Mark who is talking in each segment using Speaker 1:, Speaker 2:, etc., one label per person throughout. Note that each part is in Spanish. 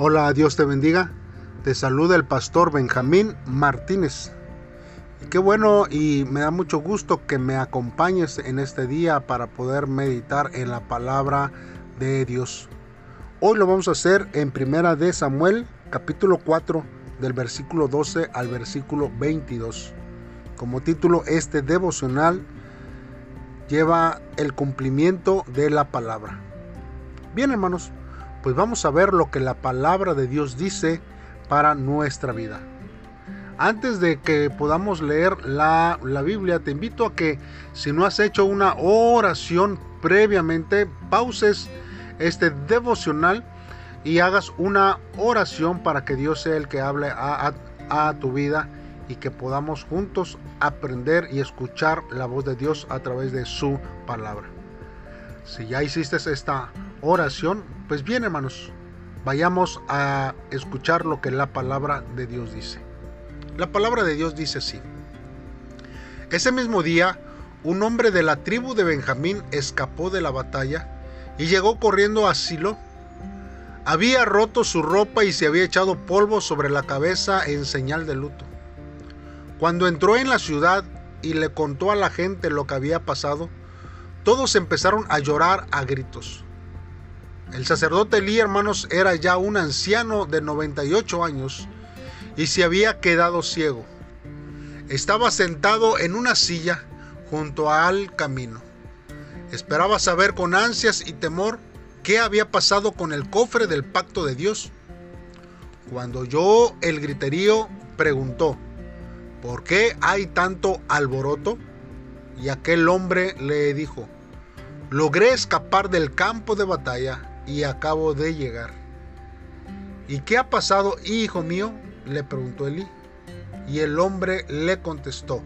Speaker 1: Hola, Dios te bendiga. Te saluda el pastor Benjamín Martínez. Qué bueno y me da mucho gusto que me acompañes en este día para poder meditar en la palabra de Dios. Hoy lo vamos a hacer en Primera de Samuel, capítulo 4, del versículo 12 al versículo 22. Como título, este devocional lleva el cumplimiento de la palabra. Bien, hermanos, pues vamos a ver lo que la palabra de Dios dice para nuestra vida. Antes de que podamos leer la, la, Biblia, te invito a que si no has hecho una oración previamente, pauses este devocional y hagas una oración para que Dios sea el que hable a, tu vida y que podamos juntos aprender y escuchar la voz de Dios a través de su palabra. Si ya hiciste esta oración, pues bien hermanos, vayamos a escuchar lo que la palabra de Dios dice. La palabra de Dios dice así. Ese mismo día, un hombre de la tribu de Benjamín escapó de la batalla y llegó corriendo a Silo. Había roto su ropa y se había echado polvo sobre la cabeza en señal de luto. Cuando entró en la ciudad y le contó a la gente lo que había pasado, todos empezaron a llorar a gritos. El sacerdote Elí, hermanos, era ya un anciano de 98 años y se había quedado ciego. Estaba sentado en una silla junto al camino. Esperaba saber con ansias y temor qué había pasado con el cofre del pacto de Dios. Cuando oyó el griterío, preguntó, ¿por qué hay tanto alboroto? Y aquel hombre le dijo, logré escapar del campo de batalla y acabo de llegar. ¿Y qué ha pasado, hijo mío? le preguntó Elí. Y el hombre le contestó,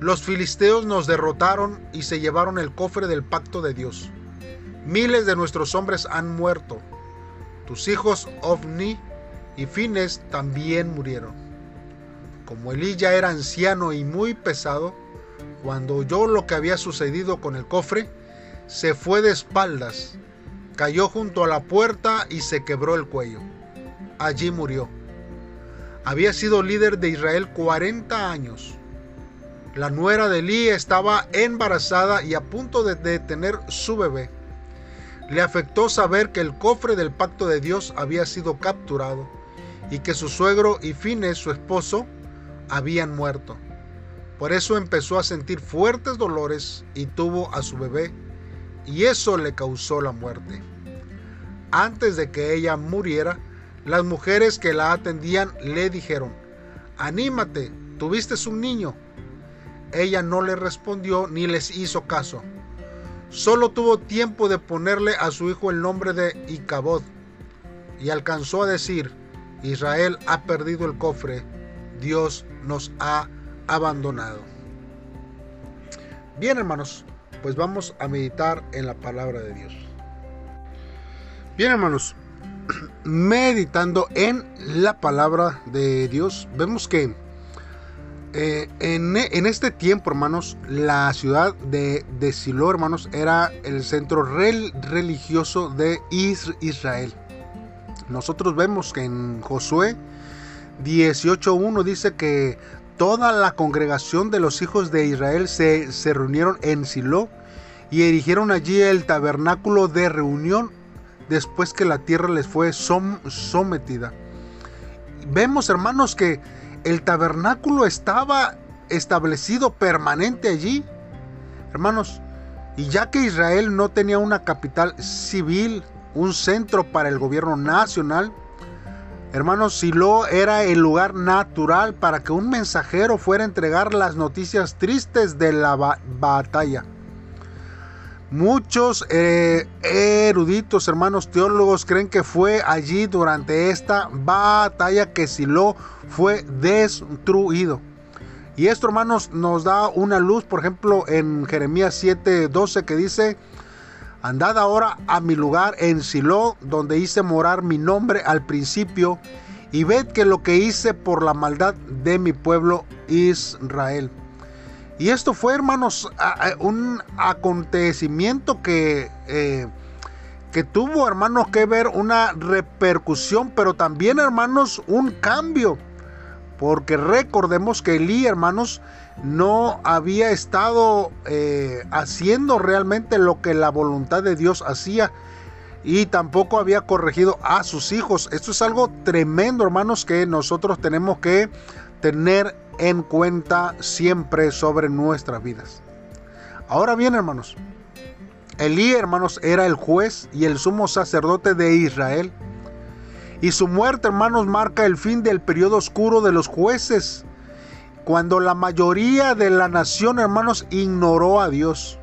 Speaker 1: los filisteos nos derrotaron y se llevaron el cofre del pacto de Dios. Miles de nuestros hombres han muerto. Tus hijos Ofni y Fines también murieron. Como Elí ya era anciano y muy pesado, cuando oyó lo que había sucedido con el cofre, se fue de espaldas cayó junto a la puerta y se quebró el cuello. Allí murió. Había sido líder de Israel 40 años. La nuera de Elí estaba embarazada y a punto de, tener su bebé. Le afectó saber que el cofre del pacto de Dios había sido capturado y que su suegro y Fines, su esposo, habían muerto. Por eso empezó a sentir fuertes dolores y tuvo a su bebé y eso le causó la muerte. Antes de que ella muriera, las mujeres que la atendían le dijeron, anímate, tuviste un niño. Ella no le respondió ni les hizo caso. Solo tuvo tiempo de ponerle a su hijo el nombre de Icabod y alcanzó a decir, Israel ha perdido el cofre, Dios nos ha abandonado. Bien hermanos, pues vamos a meditar en la palabra de Dios. Bien hermanos, meditando en la palabra de Dios, vemos que eh, en, este tiempo, hermanos, la ciudad de, de Silo, hermanos, era el centro religioso de Israel. Nosotros vemos que en Josué 18.1 dice que toda la congregación de los hijos de Israel se, se reunieron en Silo y erigieron allí el tabernáculo de reunión después que la tierra les fue sometida. Vemos, hermanos, que el tabernáculo estaba establecido permanente allí. Hermanos, y ya que Israel no tenía una capital civil, un centro para el gobierno nacional, Hermanos, Silo era el lugar natural para que un mensajero fuera a entregar las noticias tristes de la batalla. Muchos eh, eruditos, hermanos teólogos, creen que fue allí durante esta batalla que Silo fue destruido. Y esto, hermanos, nos da una luz, por ejemplo, en Jeremías 7:12 que dice, Andad ahora a mi lugar en Silo, donde hice morar mi nombre al principio, y ved que lo que hice por la maldad de mi pueblo Israel. Y esto fue, hermanos, un acontecimiento que, eh, que tuvo, hermanos, que ver una repercusión, pero también, hermanos, un cambio. Porque recordemos que Elí, hermanos, no había estado eh, haciendo realmente lo que la voluntad de Dios hacía y tampoco había corregido a sus hijos. Esto es algo tremendo, hermanos, que nosotros tenemos que tener en cuenta siempre sobre nuestras vidas. Ahora bien, hermanos, Elí, hermanos, era el juez y el sumo sacerdote de Israel. Y su muerte, hermanos, marca el fin del periodo oscuro de los jueces, cuando la mayoría de la nación, hermanos, ignoró a Dios.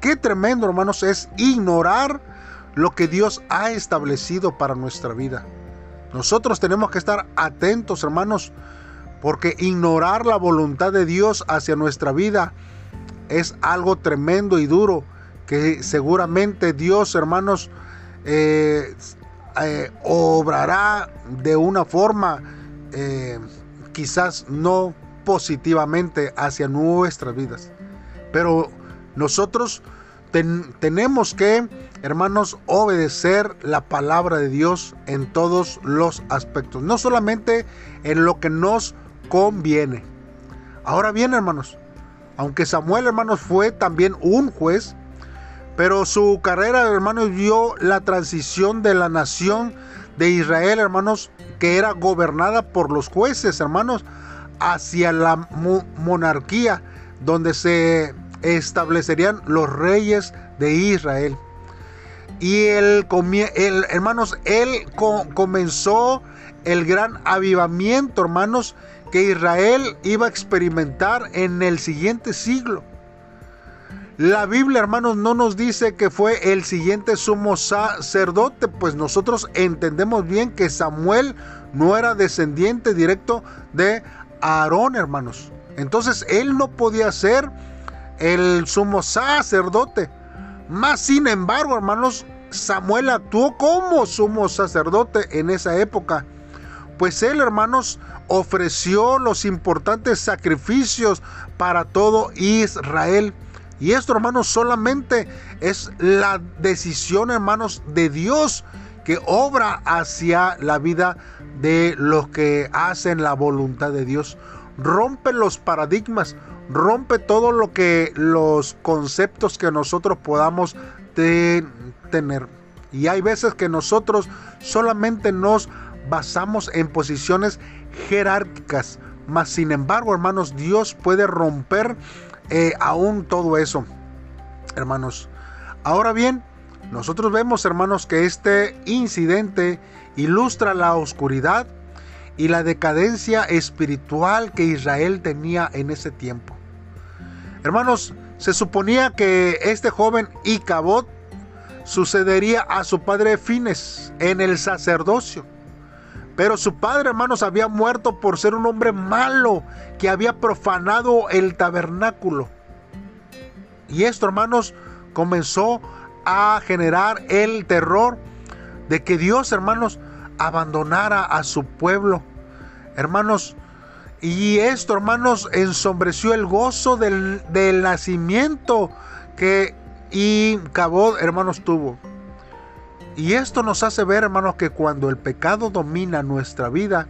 Speaker 1: Qué tremendo, hermanos, es ignorar lo que Dios ha establecido para nuestra vida. Nosotros tenemos que estar atentos, hermanos, porque ignorar la voluntad de Dios hacia nuestra vida es algo tremendo y duro que seguramente Dios, hermanos, eh, eh, obrará de una forma eh, quizás no positivamente hacia nuestras vidas. Pero nosotros tenemos que, hermanos, obedecer la palabra de Dios en todos los aspectos, no solamente en lo que nos conviene. Ahora bien, hermanos, aunque Samuel, hermanos, fue también un juez, pero su carrera, hermanos, vio la transición de la nación de Israel, hermanos, que era gobernada por los jueces, hermanos, hacia la monarquía, donde se establecerían los reyes de Israel. Y el, hermanos, él comenzó el gran avivamiento, hermanos, que Israel iba a experimentar en el siguiente siglo. La Biblia, hermanos, no nos dice que fue el siguiente sumo sacerdote, pues nosotros entendemos bien que Samuel no era descendiente directo de Aarón, hermanos. Entonces él no podía ser el sumo sacerdote. Más sin embargo, hermanos, Samuel actuó como sumo sacerdote en esa época. Pues él, hermanos, ofreció los importantes sacrificios para todo Israel. Y esto, hermanos, solamente es la decisión, hermanos, de Dios que obra hacia la vida de los que hacen la voluntad de Dios. Rompe los paradigmas, rompe todo lo que los conceptos que nosotros podamos tener. Y hay veces que nosotros solamente nos basamos en posiciones jerárquicas. Mas sin embargo, hermanos, Dios puede romper eh, aún todo eso. Hermanos. Ahora bien, nosotros vemos, hermanos, que este incidente ilustra la oscuridad y la decadencia espiritual que Israel tenía en ese tiempo. Hermanos, se suponía que este joven Icabod sucedería a su padre Fines en el sacerdocio. Pero su padre, hermanos, había muerto por ser un hombre malo que había profanado el tabernáculo. Y esto, hermanos, comenzó a generar el terror de que Dios, hermanos, abandonara a su pueblo. Hermanos, y esto, hermanos, ensombreció el gozo del, nacimiento que y hermanos, tuvo. Y esto nos hace ver, hermanos, que cuando el pecado domina nuestra vida,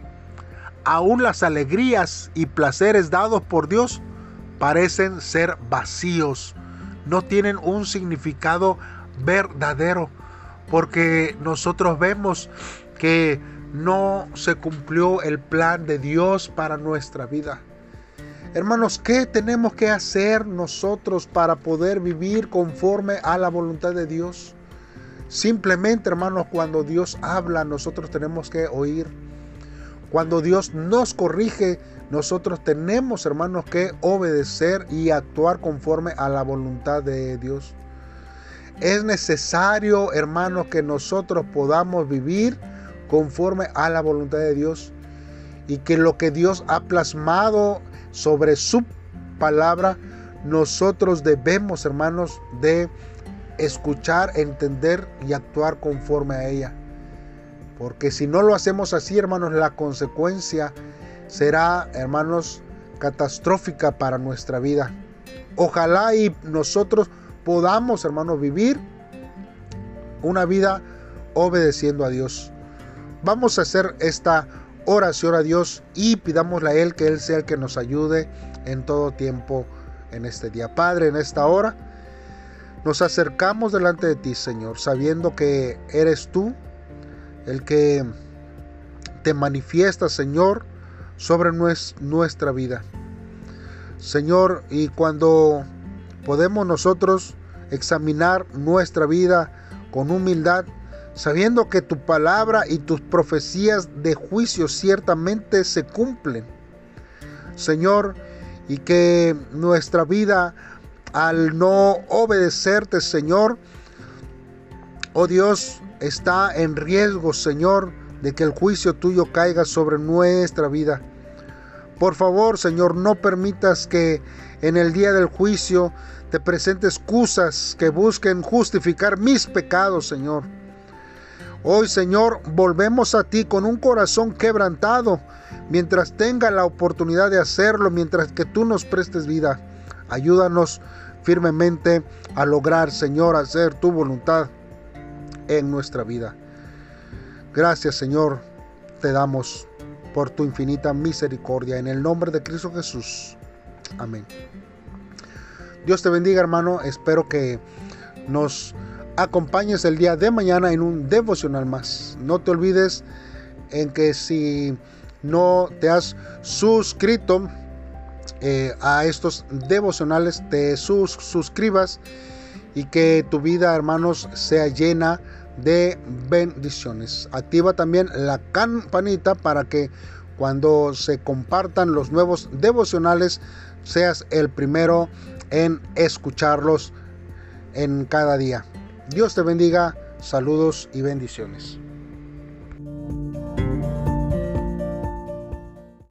Speaker 1: aún las alegrías y placeres dados por Dios parecen ser vacíos, no tienen un significado verdadero, porque nosotros vemos que no se cumplió el plan de Dios para nuestra vida. Hermanos, ¿qué tenemos que hacer nosotros para poder vivir conforme a la voluntad de Dios? Simplemente, hermanos, cuando Dios habla, nosotros tenemos que oír. Cuando Dios nos corrige, nosotros tenemos, hermanos, que obedecer y actuar conforme a la voluntad de Dios. Es necesario, hermanos, que nosotros podamos vivir conforme a la voluntad de Dios y que lo que Dios ha plasmado sobre su palabra, nosotros debemos, hermanos, de escuchar, entender y actuar conforme a ella. Porque si no lo hacemos así, hermanos, la consecuencia será, hermanos, catastrófica para nuestra vida. Ojalá y nosotros podamos, hermanos, vivir una vida obedeciendo a Dios. Vamos a hacer esta oración a Dios y pidámosle a Él que Él sea el que nos ayude en todo tiempo en este día. Padre, en esta hora nos acercamos delante de ti, Señor, sabiendo que eres tú el que te manifiesta, Señor, sobre nuestra vida. Señor, y cuando podemos nosotros examinar nuestra vida con humildad, sabiendo que tu palabra y tus profecías de juicio ciertamente se cumplen. Señor, y que nuestra vida al no obedecerte, Señor, oh Dios, está en riesgo, Señor, de que el juicio tuyo caiga sobre nuestra vida. Por favor, Señor, no permitas que en el día del juicio te presente excusas que busquen justificar mis pecados, Señor. Hoy, Señor, volvemos a ti con un corazón quebrantado, mientras tenga la oportunidad de hacerlo, mientras que tú nos prestes vida. Ayúdanos firmemente a lograr, Señor, hacer tu voluntad en nuestra vida. Gracias, Señor, te damos por tu infinita misericordia. En el nombre de Cristo Jesús. Amén. Dios te bendiga, hermano. Espero que nos acompañes el día de mañana en un devocional más. No te olvides en que si no te has suscrito eh, a estos devocionales, te suscribas y que tu vida, hermanos, sea llena de bendiciones. Activa también la campanita para que cuando se compartan los nuevos devocionales seas el primero en escucharlos en cada día. Dios te bendiga, saludos y bendiciones.